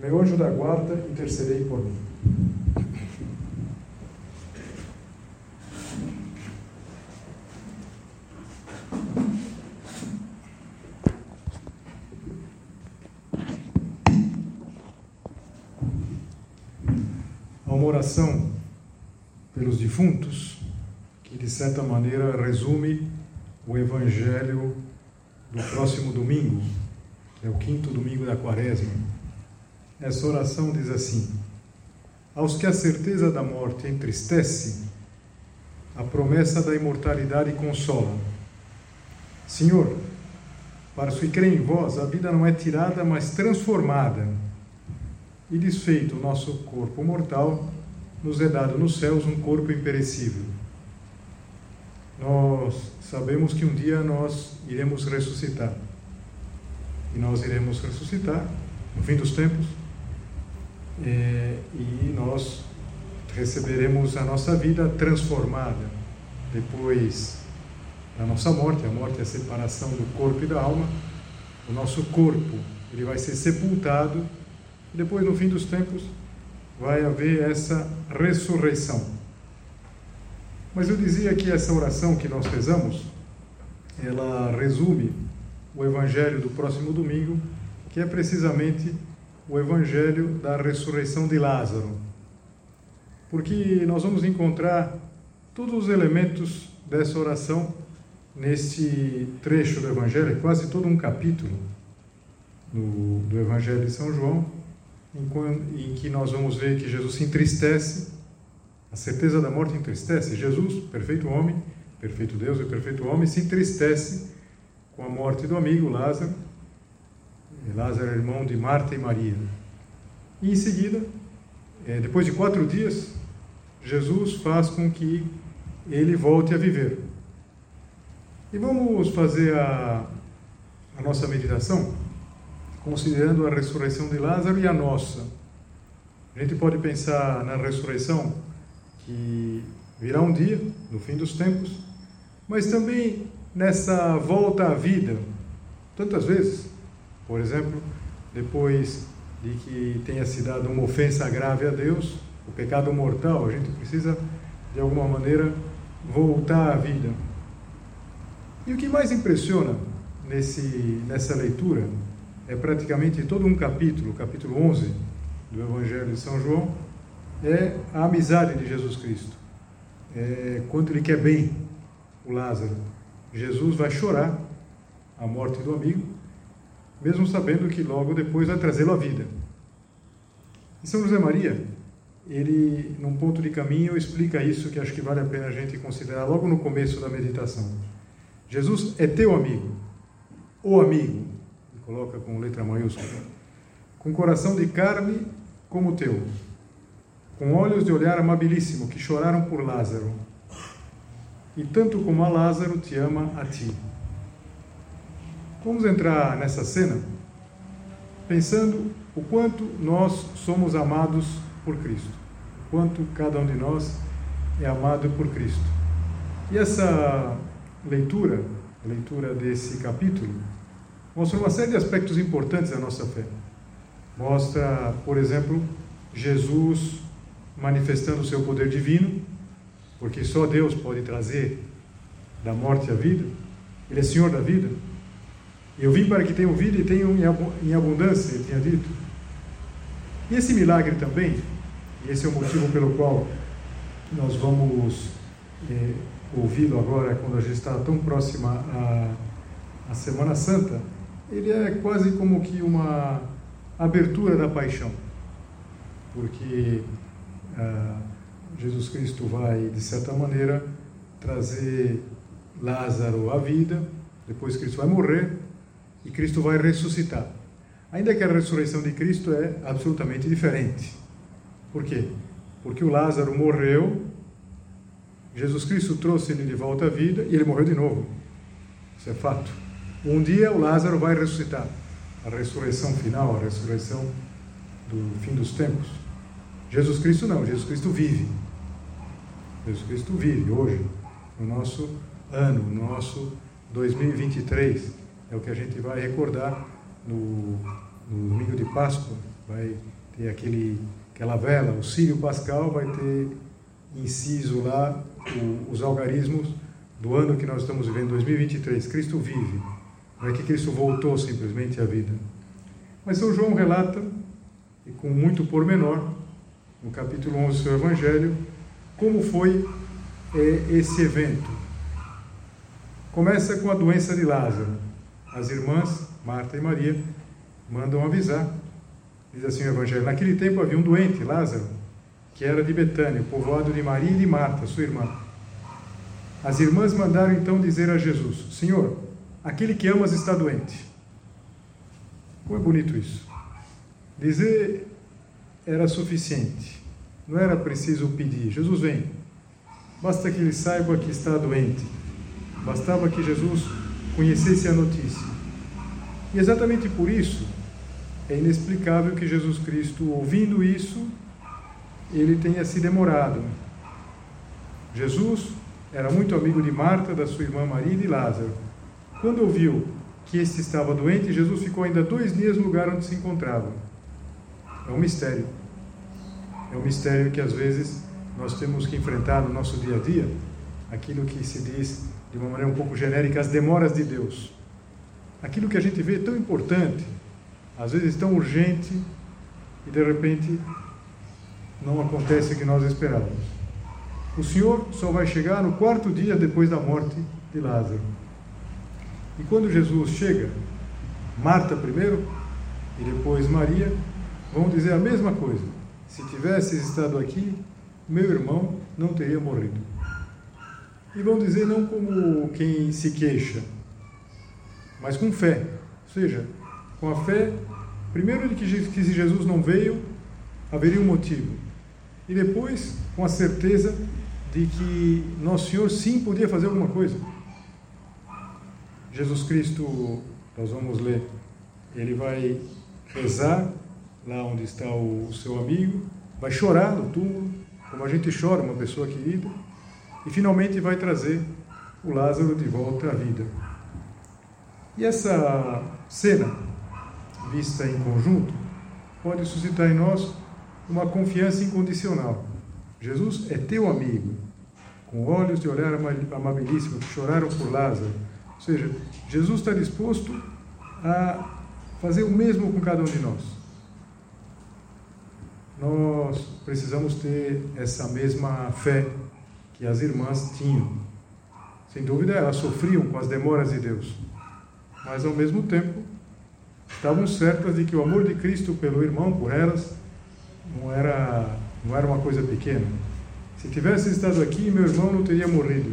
meu anjo da guarda, intercedei por mim. Há uma oração pelos defuntos que, de certa maneira, resume o Evangelho do próximo domingo, é o quinto domingo da quaresma. Essa oração diz assim: Aos que a certeza da morte entristece, a promessa da imortalidade consola. Senhor, para os que creem em vós, a vida não é tirada, mas transformada. E desfeito o nosso corpo mortal, nos é dado nos céus um corpo imperecível. Nós sabemos que um dia nós iremos ressuscitar. E nós iremos ressuscitar no fim dos tempos é, e nós receberemos a nossa vida transformada depois da nossa morte. A morte é a separação do corpo e da alma. O nosso corpo ele vai ser sepultado e depois, no fim dos tempos, vai haver essa ressurreição. Mas eu dizia que essa oração que nós rezamos, ela resume o evangelho do próximo domingo, que é precisamente o Evangelho da ressurreição de Lázaro. Porque nós vamos encontrar todos os elementos dessa oração neste trecho do Evangelho, é quase todo um capítulo do, do Evangelho de São João, em, em que nós vamos ver que Jesus se entristece, a certeza da morte entristece. Jesus, perfeito homem, perfeito Deus e perfeito homem, se entristece com a morte do amigo Lázaro Lázaro era irmão de Marta e Maria. E em seguida, é, depois de quatro dias, Jesus faz com que ele volte a viver. E vamos fazer a, a nossa meditação considerando a ressurreição de Lázaro e a nossa. A gente pode pensar na ressurreição que virá um dia, no fim dos tempos, mas também nessa volta à vida. Tantas vezes por exemplo, depois de que tenha se dado uma ofensa grave a Deus, o pecado mortal, a gente precisa, de alguma maneira, voltar à vida. E o que mais impressiona nesse, nessa leitura é praticamente todo um capítulo, capítulo 11 do Evangelho de São João, é a amizade de Jesus Cristo. É quanto ele quer bem o Lázaro. Jesus vai chorar a morte do amigo, mesmo sabendo que logo depois vai trazê-lo à vida. E São José Maria, ele, num ponto de caminho, explica isso que acho que vale a pena a gente considerar logo no começo da meditação. Jesus é teu amigo, o amigo, ele coloca com letra maiúscula, com coração de carne como o teu, com olhos de olhar amabilíssimo que choraram por Lázaro, e tanto como a Lázaro te ama a ti. Vamos entrar nessa cena pensando o quanto nós somos amados por Cristo, o quanto cada um de nós é amado por Cristo. E essa leitura, a leitura desse capítulo, mostra uma série de aspectos importantes da nossa fé. Mostra, por exemplo, Jesus manifestando o seu poder divino, porque só Deus pode trazer da morte à vida. Ele é Senhor da vida. Eu vim para que tenham vida e tenham em abundância, ele tinha dito. E esse milagre também, e esse é o motivo pelo qual nós vamos é, ouvi-lo agora, quando a gente está tão próxima à, à Semana Santa, ele é quase como que uma abertura da paixão. Porque ah, Jesus Cristo vai, de certa maneira, trazer Lázaro à vida, depois Cristo vai morrer, e Cristo vai ressuscitar. Ainda que a ressurreição de Cristo é absolutamente diferente. Por quê? Porque o Lázaro morreu, Jesus Cristo trouxe ele de volta à vida e ele morreu de novo. Isso é fato. Um dia o Lázaro vai ressuscitar. A ressurreição final, a ressurreição do fim dos tempos. Jesus Cristo não, Jesus Cristo vive. Jesus Cristo vive hoje, no nosso ano, no nosso 2023. É o que a gente vai recordar no, no domingo de Páscoa. Vai ter aquele, aquela vela, o Sírio Pascal vai ter inciso lá o, os algarismos do ano que nós estamos vivendo, 2023. Cristo vive. Não é que Cristo voltou simplesmente à vida. Mas São João relata, e com muito pormenor, no capítulo 11 do seu Evangelho, como foi é, esse evento. Começa com a doença de Lázaro. As irmãs, Marta e Maria, mandam avisar. Diz assim o Evangelho: Naquele tempo havia um doente, Lázaro, que era de Betânia, povoado de Maria e de Marta, sua irmã. As irmãs mandaram então dizer a Jesus: Senhor, aquele que amas está doente. Como é bonito isso. Dizer era suficiente, não era preciso pedir. Jesus vem, basta que ele saiba que está doente, bastava que Jesus conhecesse a notícia. E exatamente por isso é inexplicável que Jesus Cristo, ouvindo isso, ele tenha se demorado. Jesus era muito amigo de Marta, da sua irmã Maria e de Lázaro. Quando ouviu que este estava doente, Jesus ficou ainda dois dias no lugar onde se encontrava. É um mistério. É um mistério que às vezes nós temos que enfrentar no nosso dia a dia, aquilo que se diz de uma maneira um pouco genérica, as demoras de Deus. Aquilo que a gente vê tão importante, às vezes tão urgente, e de repente não acontece o que nós esperávamos. O Senhor só vai chegar no quarto dia depois da morte de Lázaro. E quando Jesus chega, Marta primeiro e depois Maria vão dizer a mesma coisa. Se tivesses estado aqui, meu irmão não teria morrido. E vão dizer não como quem se queixa, mas com fé. Ou seja, com a fé, primeiro de que se Jesus não veio, haveria um motivo e depois com a certeza de que Nosso Senhor sim podia fazer alguma coisa. Jesus Cristo, nós vamos ler, ele vai rezar lá onde está o seu amigo, vai chorar no túmulo, como a gente chora uma pessoa querida, e finalmente vai trazer o Lázaro de volta à vida. E essa cena, vista em conjunto, pode suscitar em nós uma confiança incondicional. Jesus é teu amigo, com olhos de olhar amabilíssimo que choraram por Lázaro. Ou seja, Jesus está disposto a fazer o mesmo com cada um de nós. Nós precisamos ter essa mesma fé que as irmãs tinham. Sem dúvida, elas sofriam com as demoras de Deus, mas ao mesmo tempo estavam certas de que o amor de Cristo pelo irmão, por elas, não era, não era uma coisa pequena. Se tivesse estado aqui, meu irmão não teria morrido.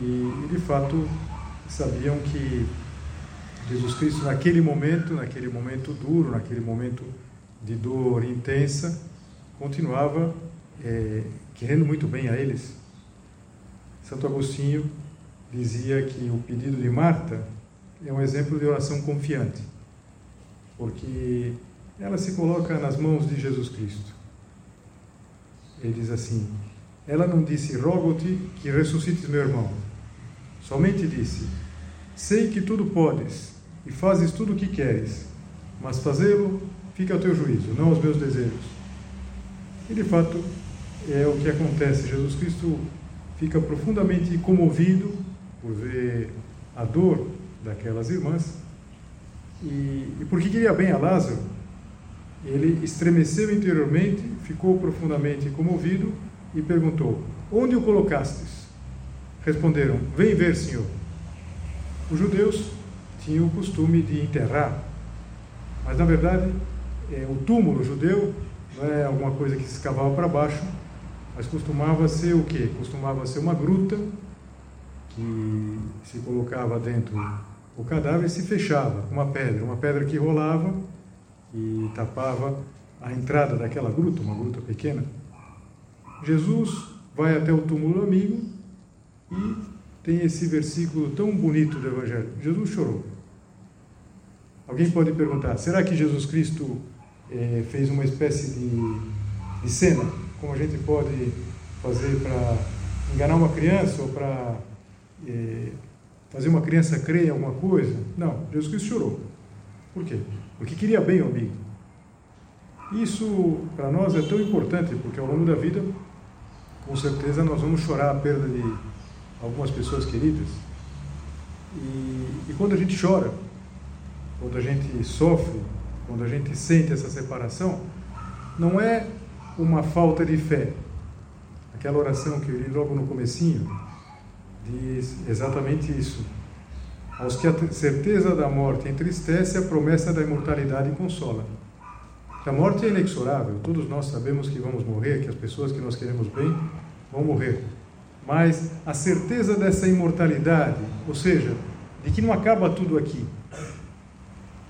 E, e de fato, sabiam que Jesus Cristo, naquele momento, naquele momento duro, naquele momento de dor intensa, continuava é, querendo muito bem a eles. Santo Agostinho dizia que o pedido de Marta é um exemplo de oração confiante, porque ela se coloca nas mãos de Jesus Cristo. Ele diz assim: Ela não disse, rogo-te que ressuscites meu irmão. Somente disse: Sei que tudo podes e fazes tudo o que queres, mas fazê-lo fica ao teu juízo, não aos meus desejos. E de fato é o que acontece. Jesus Cristo fica profundamente comovido por ver a dor daquelas irmãs. E, e porque queria bem a Lázaro, ele estremeceu interiormente, ficou profundamente comovido e perguntou: Onde o colocastes? Responderam: Vem ver, Senhor. Os judeus tinham o costume de enterrar, mas na verdade é, o túmulo judeu não é alguma coisa que se escavava para baixo, mas costumava ser o quê? Costumava ser uma gruta que se colocava dentro o cadáver e se fechava com uma pedra, uma pedra que rolava e tapava à entrada daquela gruta, uma gruta pequena, Jesus vai até o túmulo do amigo e tem esse versículo tão bonito do Evangelho. Jesus chorou. Alguém pode perguntar: será que Jesus Cristo eh, fez uma espécie de, de cena, como a gente pode fazer para enganar uma criança ou para eh, fazer uma criança crer em alguma coisa? Não, Jesus Cristo chorou. Por quê? Porque queria bem ao amigo. Isso para nós é tão importante, porque ao longo da vida, com certeza, nós vamos chorar a perda de algumas pessoas queridas. E, e quando a gente chora, quando a gente sofre, quando a gente sente essa separação, não é uma falta de fé. Aquela oração que eu li logo no comecinho diz exatamente isso. Aos que a certeza da morte entristece, a promessa da imortalidade consola. A morte é inexorável, todos nós sabemos que vamos morrer, que as pessoas que nós queremos bem vão morrer. Mas a certeza dessa imortalidade, ou seja, de que não acaba tudo aqui,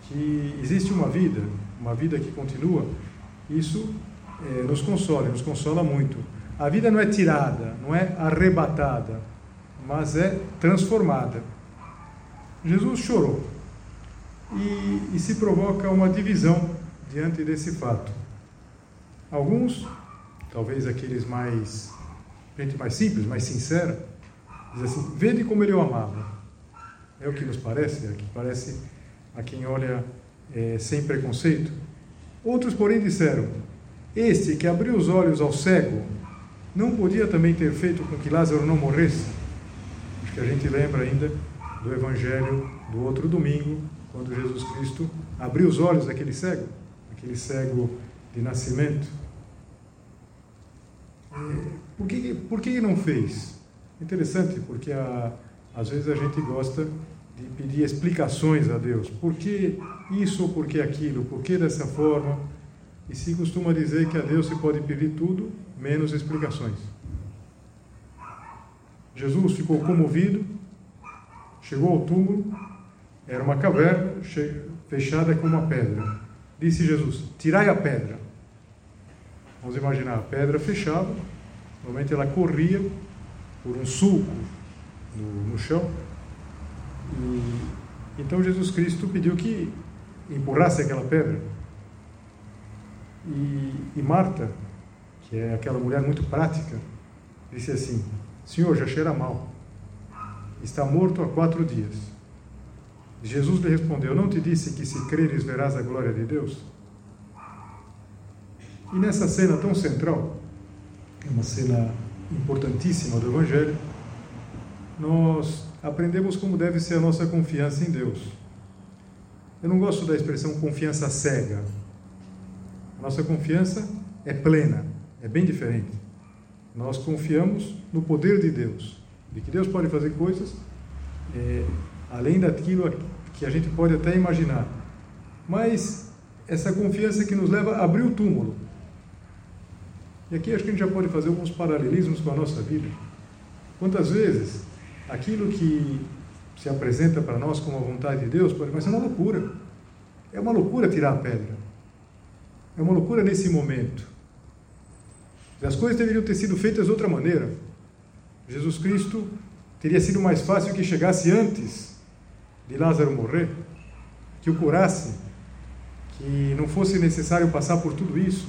que existe uma vida, uma vida que continua, isso é, nos consola, nos consola muito. A vida não é tirada, não é arrebatada, mas é transformada. Jesus chorou e, e se provoca uma divisão diante desse fato. Alguns, talvez aqueles mais, gente mais simples, mais sincera, diz assim: vede como ele o amava. É o que nos parece, é o que parece a quem olha é, sem preconceito. Outros, porém, disseram: Este que abriu os olhos ao cego, não podia também ter feito com que Lázaro não morresse? Acho que a gente lembra ainda do Evangelho do outro domingo, quando Jesus Cristo abriu os olhos daquele cego, aquele cego de nascimento. Por que, por que não fez? Interessante, porque a, às vezes a gente gosta de pedir explicações a Deus. Por que isso por que aquilo? Por que dessa forma? E se costuma dizer que a Deus se pode pedir tudo, menos explicações. Jesus ficou comovido, chegou ao túmulo, era uma caverna fechada com uma pedra. Disse Jesus: Tirai a pedra. Vamos imaginar, a pedra fechada, normalmente ela corria por um sulco no, no chão, e, então Jesus Cristo pediu que empurrasse aquela pedra. E, e Marta, que é aquela mulher muito prática, disse assim: Senhor, já cheira mal. Está morto há quatro dias. Jesus lhe respondeu: Não te disse que se creres verás a glória de Deus? E nessa cena tão central, é uma cena importantíssima do Evangelho, nós aprendemos como deve ser a nossa confiança em Deus. Eu não gosto da expressão confiança cega. Nossa confiança é plena, é bem diferente. Nós confiamos no poder de Deus, de que Deus pode fazer coisas é, além daquilo que a gente pode até imaginar. Mas essa confiança que nos leva a abrir o túmulo. E aqui acho que a gente já pode fazer alguns paralelismos com a nossa vida. Quantas vezes aquilo que se apresenta para nós como a vontade de Deus pode parecer uma loucura. É uma loucura tirar a pedra. É uma loucura nesse momento. As coisas deveriam ter sido feitas de outra maneira. Jesus Cristo teria sido mais fácil que chegasse antes de Lázaro morrer, que o curasse, que não fosse necessário passar por tudo isso.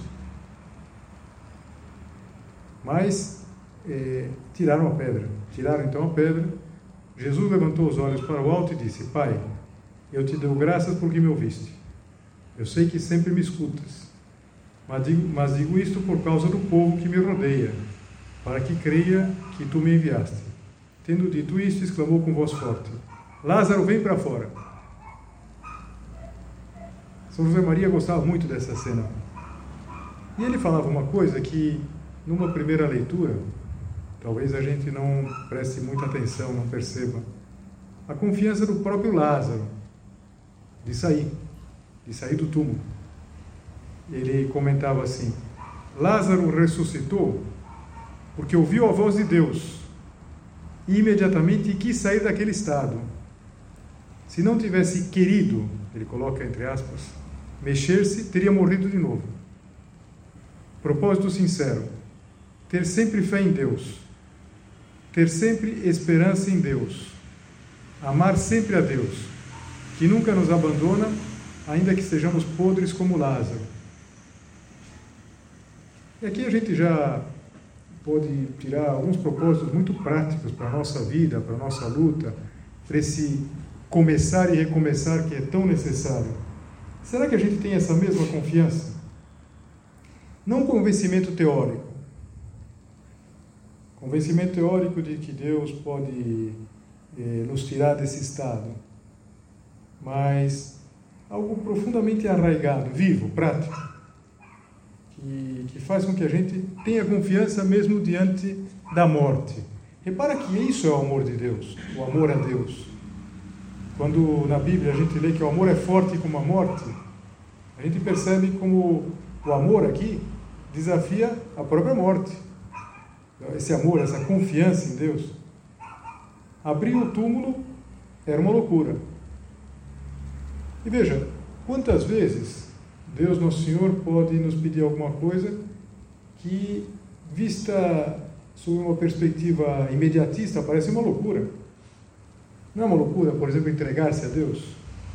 Mas eh, tiraram a pedra. Tiraram então a pedra. Jesus levantou os olhos para o alto e disse: Pai, eu te dou graças porque me ouviste. Eu sei que sempre me escutas, mas digo, mas digo isto por causa do povo que me rodeia, para que creia que tu me enviaste. Tendo dito isto, exclamou com voz forte: Lázaro, vem para fora. São José Maria gostava muito dessa cena. E ele falava uma coisa que, numa primeira leitura, Talvez a gente não preste muita atenção, não perceba. A confiança do próprio Lázaro de sair, de sair do túmulo. Ele comentava assim: Lázaro ressuscitou porque ouviu a voz de Deus e imediatamente quis sair daquele estado. Se não tivesse querido, ele coloca entre aspas, mexer-se, teria morrido de novo. Propósito sincero: ter sempre fé em Deus, ter sempre esperança em Deus, amar sempre a Deus, que nunca nos abandona, ainda que sejamos podres como Lázaro. E aqui a gente já pode tirar alguns propósitos muito práticos para a nossa vida, para a nossa luta, para esse começar e recomeçar que é tão necessário. Será que a gente tem essa mesma confiança? Não convencimento teórico. Convencimento teórico de que Deus pode eh, nos tirar desse estado. Mas algo profundamente arraigado, vivo, prático, que, que faz com que a gente tenha confiança mesmo diante da morte. Repara que isso é o amor de Deus, o amor a Deus. Quando na Bíblia a gente lê que o amor é forte como a morte, a gente percebe como o amor aqui desafia a própria morte. Esse amor, essa confiança em Deus. Abrir o túmulo era uma loucura. E veja, quantas vezes Deus Nosso Senhor pode nos pedir alguma coisa que, vista sob uma perspectiva imediatista, parece uma loucura. Não é uma loucura, por exemplo, entregar-se a Deus?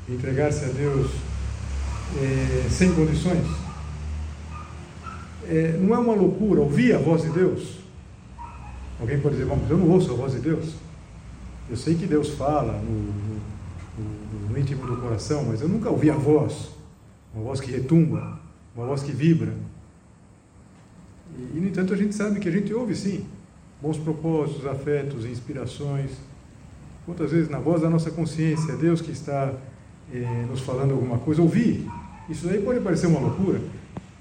Entregar-se a Deus é, sem condições? é, não é uma loucura ouvir a voz de Deus. Alguém pode dizer, mas eu não ouço a voz de Deus. Eu sei que Deus fala no, no, no, íntimo do coração, mas eu nunca ouvi a voz, uma voz que retumba, uma voz que vibra. E, e no entanto, a gente sabe que a gente ouve sim bons propósitos, afetos, inspirações. Quantas vezes na voz da nossa consciência é Deus que está eh, nos falando alguma coisa? Ouvir, isso aí pode parecer uma loucura,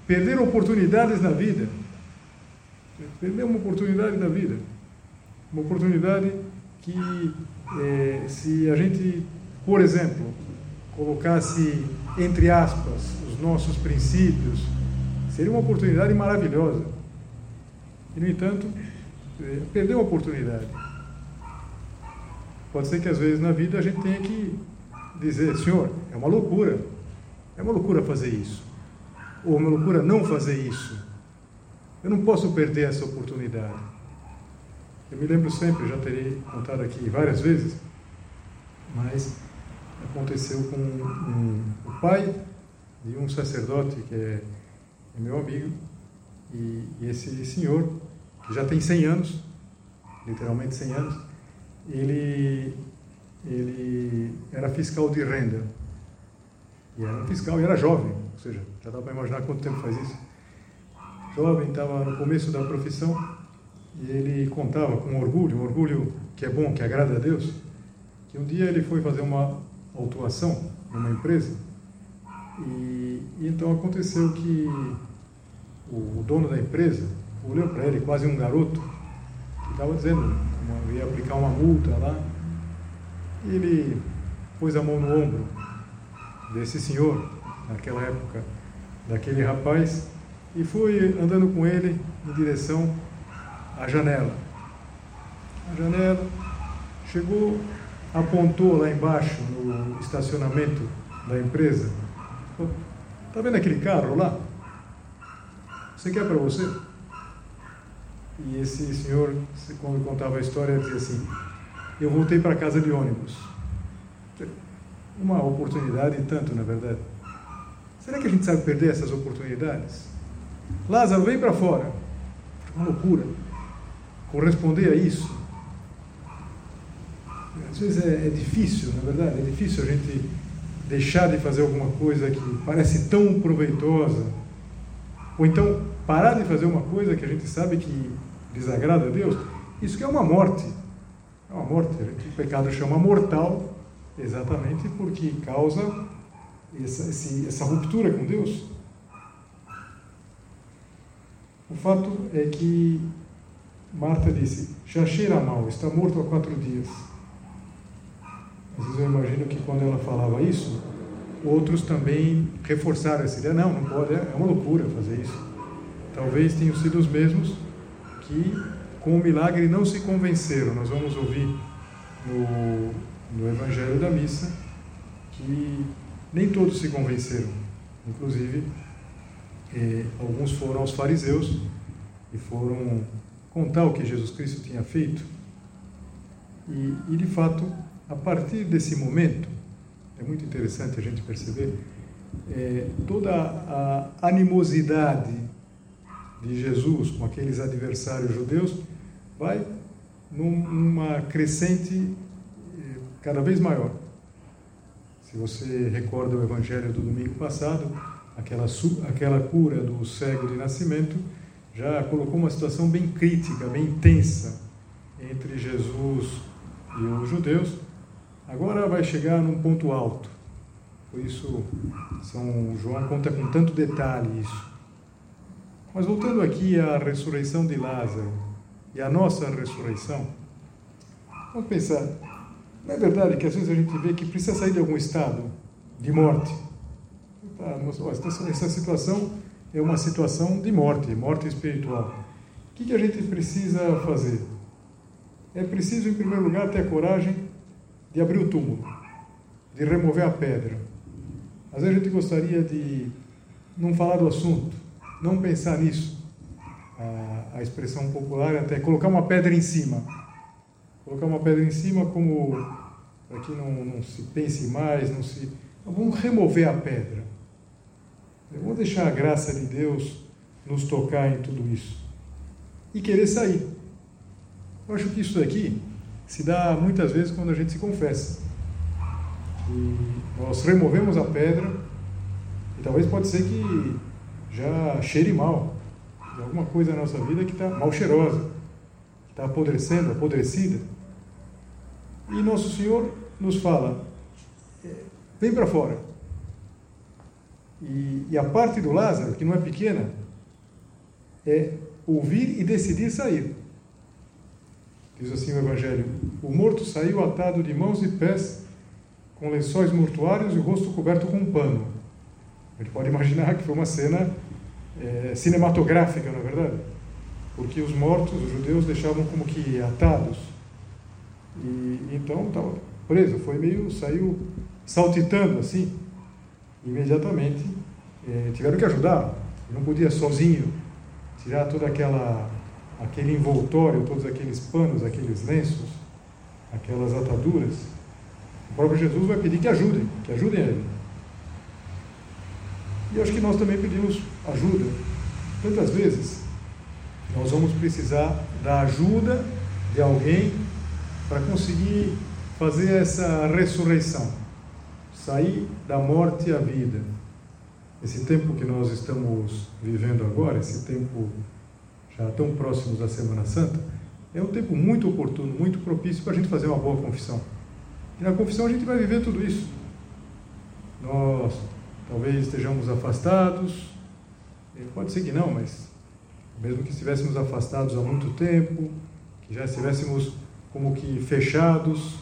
perder oportunidades na vida. Perder uma oportunidade na vida. Uma oportunidade que, é, se a gente, por exemplo, colocasse entre aspas os nossos princípios, seria uma oportunidade maravilhosa. E, no entanto, é, perder uma oportunidade. Pode ser que às vezes na vida a gente tenha que dizer, Senhor, é uma loucura, é uma loucura fazer isso ou uma loucura não fazer isso. Eu não posso perder essa oportunidade. Eu me lembro sempre, já terei contado aqui várias vezes, mas aconteceu com um, o pai de um sacerdote que é, é meu amigo, e, e, esse senhor, que já tem 100 anos, literalmente 100 anos, ele, ele era fiscal de renda. E era um fiscal e era jovem, ou seja, já dá para imaginar quanto tempo faz isso. Jovem, estava no começo da profissão e ele contava com orgulho, um orgulho que é bom, que agrada a Deus, que um dia ele foi fazer uma autuação numa empresa e, e então aconteceu que o dono da empresa olhou para ele, quase um garoto, que estava dizendo que ia aplicar uma multa lá, e ele pôs a mão no ombro desse senhor naquela época, daquele rapaz, e fui andando com ele em direção à janela. A janela chegou, apontou lá embaixo no estacionamento da empresa. Está vendo aquele carro lá? Você quer para você? E esse senhor, quando contava a história, dizia assim: Eu voltei para casa de ônibus. Uma oportunidade e tanto, na verdade. Será que a gente sabe perder essas oportunidades? Lázaro, vem para fora. Uma loucura. Corresponder a isso. Às vezes é, é difícil, na verdade, é difícil a gente deixar de fazer alguma coisa que parece tão proveitosa. Ou então parar de fazer uma coisa que a gente sabe que desagrada a Deus. Isso que é uma morte. É uma morte. O pecado chama mortal exatamente porque causa essa, esse, essa ruptura com Deus? O fato é que Marta disse: já cheira mal, está morto há quatro dias. Vezes eu imagino que quando ela falava isso, outros também reforçaram essa ideia: não, não pode, é uma loucura fazer isso. Talvez tenham sido os mesmos que, com o milagre, não se convenceram. Nós vamos ouvir no, no Evangelho da Missa que nem todos se convenceram, inclusive eh, alguns foram aos fariseus e foram contar o que Jesus Cristo tinha feito. E, e de fato, a partir desse momento, é muito interessante a gente perceber, é, toda a animosidade de Jesus com aqueles adversários judeus vai numa crescente é, cada vez maior. Se você recorda o evangelho do domingo passado, aquela, aquela cura do cego de nascimento já colocou uma situação bem crítica, bem tensa entre Jesus e os judeus. Agora vai chegar num ponto alto. Por isso, São João conta com tanto detalhe isso. Mas voltando aqui à ressurreição de Lázaro e à nossa ressurreição, vamos pensar, não é verdade que às vezes a gente vê que precisa sair de algum estado de morte? Tá, essa situação é uma situação de morte, morte espiritual. O que, a gente precisa fazer? É preciso, em primeiro lugar, ter a coragem de abrir o túmulo, de remover a pedra. Às vezes a gente gostaria de não falar do assunto, não pensar nisso. A, a expressão popular é até colocar uma pedra em cima. Colocar uma pedra em cima como para que não, não se pense mais, não se. Vamos remover a pedra. Vamos deixar a graça de Deus nos tocar em tudo isso. E querer sair. Eu acho que isso daqui se dá muitas vezes quando a gente se confessa. E nós removemos a pedra e talvez pode ser que já cheire mal. De alguma coisa na nossa vida que está mal cheirosa, que está apodrecendo, apodrecida. E Nosso Senhor nos fala: é, vem para fora. E, e a parte do Lázaro, que não é pequena, é ouvir e decidir sair. Diz assim o Evangelho: O morto saiu atado de mãos e pés, com lençóis mortuários e o rosto coberto com um pano. A gente pode imaginar que foi uma cena é, cinematográfica, na é verdade? Porque os mortos, os judeus, deixavam como que atados. E então estava preso, foi meio, saiu saltitando assim imediatamente eh, tiveram que ajudar. Não podia sozinho tirar toda aquela aquele envoltório, todos aqueles panos, aqueles lenços, aquelas ataduras. O próprio Jesus vai pedir que ajudem, que ajudem ele. E acho que nós também pedimos ajuda. Tantas vezes nós vamos precisar da ajuda de alguém para conseguir fazer essa ressurreição sair da morte à vida. Esse tempo que nós estamos vivendo agora, esse tempo tão próximos da Semana Santa, é um tempo muito oportuno, muito propício para a gente fazer uma boa confissão. E na confissão a gente vai viver tudo isso. Nós talvez estejamos afastados, pode ser que não, mas mesmo que estivéssemos afastados há muito tempo, que já estivéssemos como que fechados,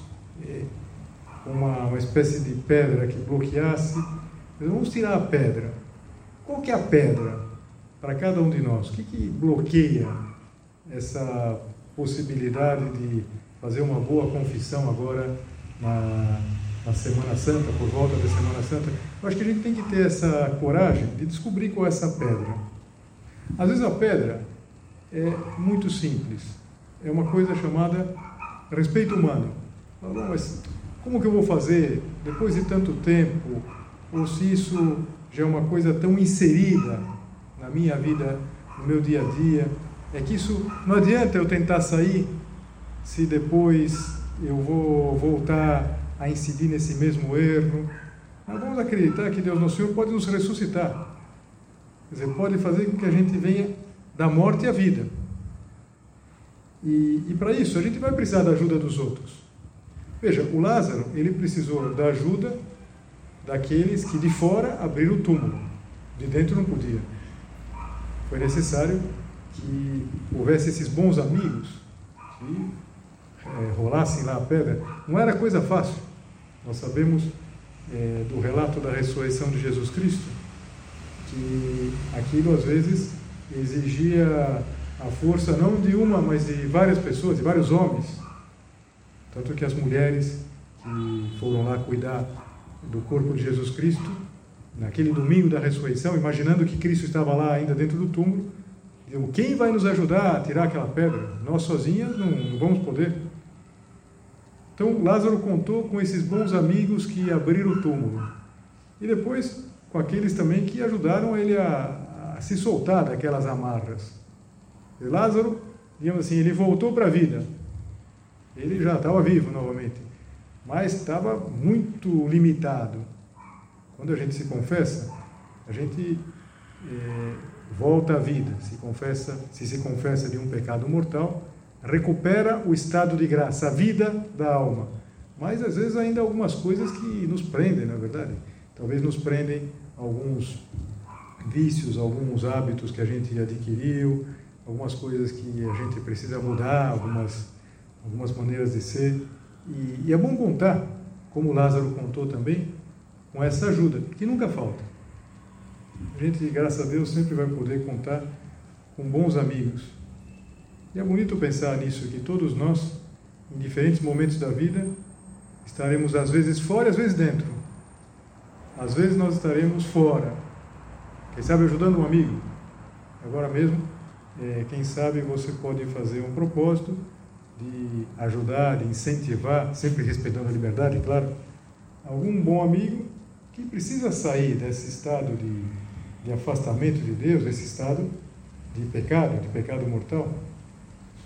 uma, uma espécie de pedra que bloqueasse. Vamos tirar a pedra. Qual que é a pedra para cada um de nós? O que, que bloqueia essa possibilidade de fazer uma boa confissão agora na, na Semana Santa, por volta da Semana Santa? Eu acho que a gente tem que ter essa coragem de descobrir qual é essa pedra. Às vezes a pedra é muito simples. É uma coisa chamada respeito humano. Mas como que eu vou fazer depois de tanto tempo? Ou se isso já é uma coisa tão inserida na minha vida, no meu dia a dia? É que isso não adianta eu tentar sair se depois eu vou voltar a incidir nesse mesmo erro. Nós vamos acreditar que Deus, nosso Senhor, pode nos ressuscitar. Quer dizer, pode fazer com que a gente venha da morte à vida. E, e para isso, a gente vai precisar da ajuda dos outros. Veja, o Lázaro, ele precisou da ajuda daqueles que de fora abriram o túmulo, de dentro não podia. Foi necessário que houvesse esses bons amigos que é, rolassem lá a pedra. Não era coisa fácil. Nós sabemos é, do relato da ressurreição de Jesus Cristo que aquilo às vezes exigia a força não de uma, mas de várias pessoas, de vários homens tanto que as mulheres que foram lá cuidar do corpo de Jesus Cristo naquele domingo da ressurreição, imaginando que Cristo estava lá ainda dentro do túmulo, diziam, quem vai nos ajudar a tirar aquela pedra? Nós sozinhas não, não vamos poder. Então Lázaro contou com esses bons amigos que abriram o túmulo. E depois com aqueles também que ajudaram ele a, a se soltar daquelas amarras. E Lázaro, digamos assim, ele voltou para a vida. Ele já estava vivo novamente, mas estava muito limitado. Quando a gente se confessa, a gente é, volta à vida, se confessa, se se confessa de um pecado mortal, recupera o estado de graça, a vida da alma. Mas às vezes ainda algumas coisas que nos prendem, na é verdade. Talvez nos prendem alguns vícios, alguns hábitos que a gente adquiriu, algumas coisas que a gente precisa mudar, algumas, algumas maneiras de ser. E, e é bom contar, como Lázaro contou também, com essa ajuda, que nunca falta. A gente, graças a Deus, sempre vai poder contar com bons amigos. E é bonito pensar nisso, que todos nós, em diferentes momentos da vida, estaremos às vezes fora e às vezes dentro. Às vezes nós estaremos fora, quem sabe ajudando um amigo. Agora mesmo, é, quem sabe você pode fazer um propósito de ajudar, de incentivar, sempre respeitando a liberdade, claro, algum bom amigo que precisa sair desse estado de, de afastamento de Deus, desse estado de pecado, de pecado mortal.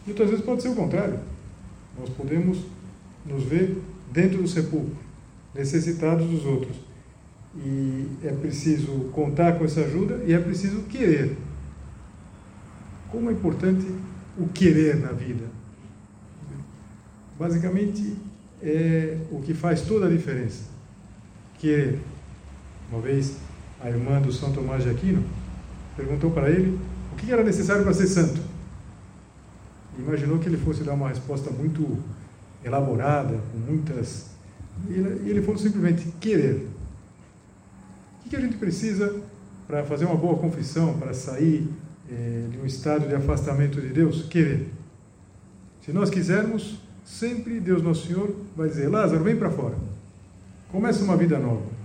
E vezes pode ser o contrário. Nós podemos nos ver dentro do sepulcro, necessitados dos outros. E é preciso contar com essa ajuda e é preciso querer. Como é importante o querer na vida. Basicamente, é o que faz toda a diferença. Querer. Uma vez, a irmã do São Tomás de Aquino perguntou para ele o que era necessário para ser santo. Imaginou que ele fosse dar uma resposta muito elaborada, com muitas. E ele falou simplesmente: querer. O que a gente precisa para fazer uma boa confissão, para sair é, de um estado de afastamento de Deus? Querer. Se nós quisermos, sempre Deus Nosso Senhor vai dizer: Lázaro, vem para fora. Começa uma vida nova.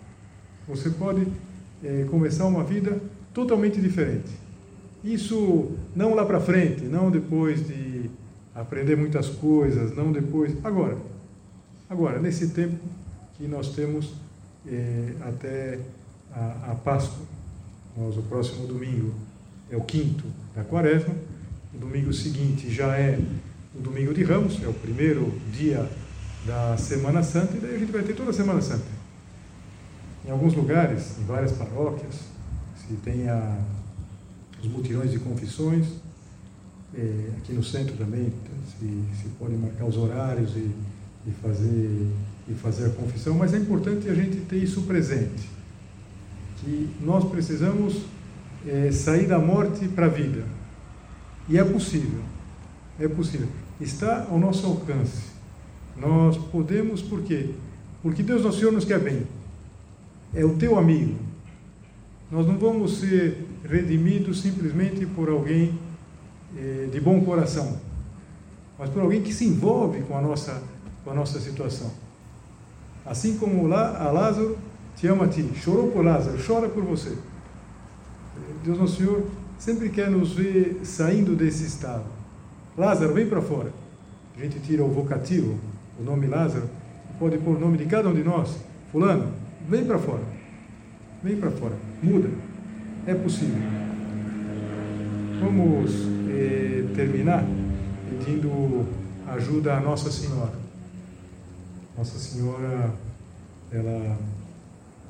Você pode é, começar uma vida totalmente diferente. Isso não lá para frente, não depois de aprender muitas coisas, não depois. Agora. Agora, nesse tempo que nós temos é, até a, a Páscoa. Nós, o próximo domingo é o quinto da quaresma. O domingo seguinte já é o domingo de Ramos, é o primeiro dia da Semana Santa, e daí a gente vai ter toda a Semana Santa. Em alguns lugares, em várias paróquias, se tem a, os mutirões de confissões, é, aqui no centro também se, se pode marcar os horários e, e, fazer, e fazer a confissão, mas é importante a gente ter isso presente, que nós precisamos é, sair da morte para a vida. E é possível, é possível. Está ao nosso alcance. Nós podemos, por quê? Porque Deus Nosso Senhor nos quer bem é o teu amigo. Nós não vamos ser redimidos simplesmente por alguém eh, de bom coração, mas por alguém que se envolve com a nossa, com a nossa situação. Assim como lá, Lázaro te ama a ti, chorou por Lázaro, chora por você. Deus Nosso Senhor sempre quer nos ver saindo desse estado. Lázaro, vem para fora. A gente tira o vocativo, o nome Lázaro, pode pôr o nome de cada um de nós. Fulano, Vem para fora. Vem para fora. Muda. É possível. Vamos eh, terminar pedindo ajuda à Nossa Senhora. Nossa Senhora, ela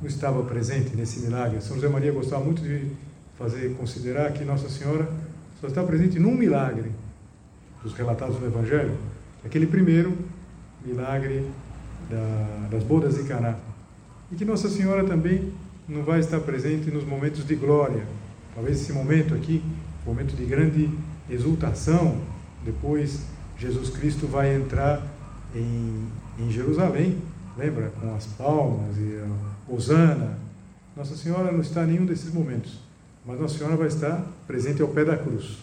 não estava presente nesse milagre. São José Maria gostava muito de fazer considerar que Nossa Senhora só está presente num milagre dos relatados no Evangelho, aquele primeiro milagre da, das bodas de Caná. E que Nossa Senhora também não vai estar presente nos momentos de glória. Talvez esse momento aqui, momento de grande exultação, depois Jesus Cristo vai entrar em, em Jerusalém, lembra? Com as palmas e a Osana. Nossa Senhora não está em nenhum desses momentos, mas Nossa Senhora vai estar presente ao pé da cruz.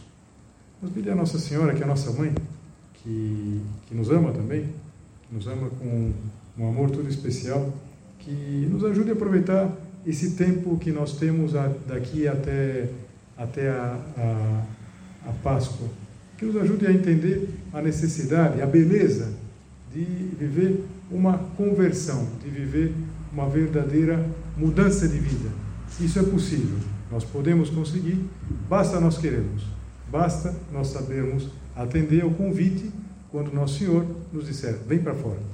Vamos pedir a Nossa Senhora, que é a nossa mãe, que, que nos ama também, que nos ama com um amor todo especial, que nos ajude a aproveitar esse tempo que nós temos daqui até, até a, a, a Páscoa, que nos ajude a entender a necessidade, a beleza de viver uma conversão, de viver uma verdadeira mudança de vida. Isso é possível, nós podemos conseguir, basta nós queremos, basta nós sabermos atender ao convite quando Nosso Senhor nos disser: vem para fora.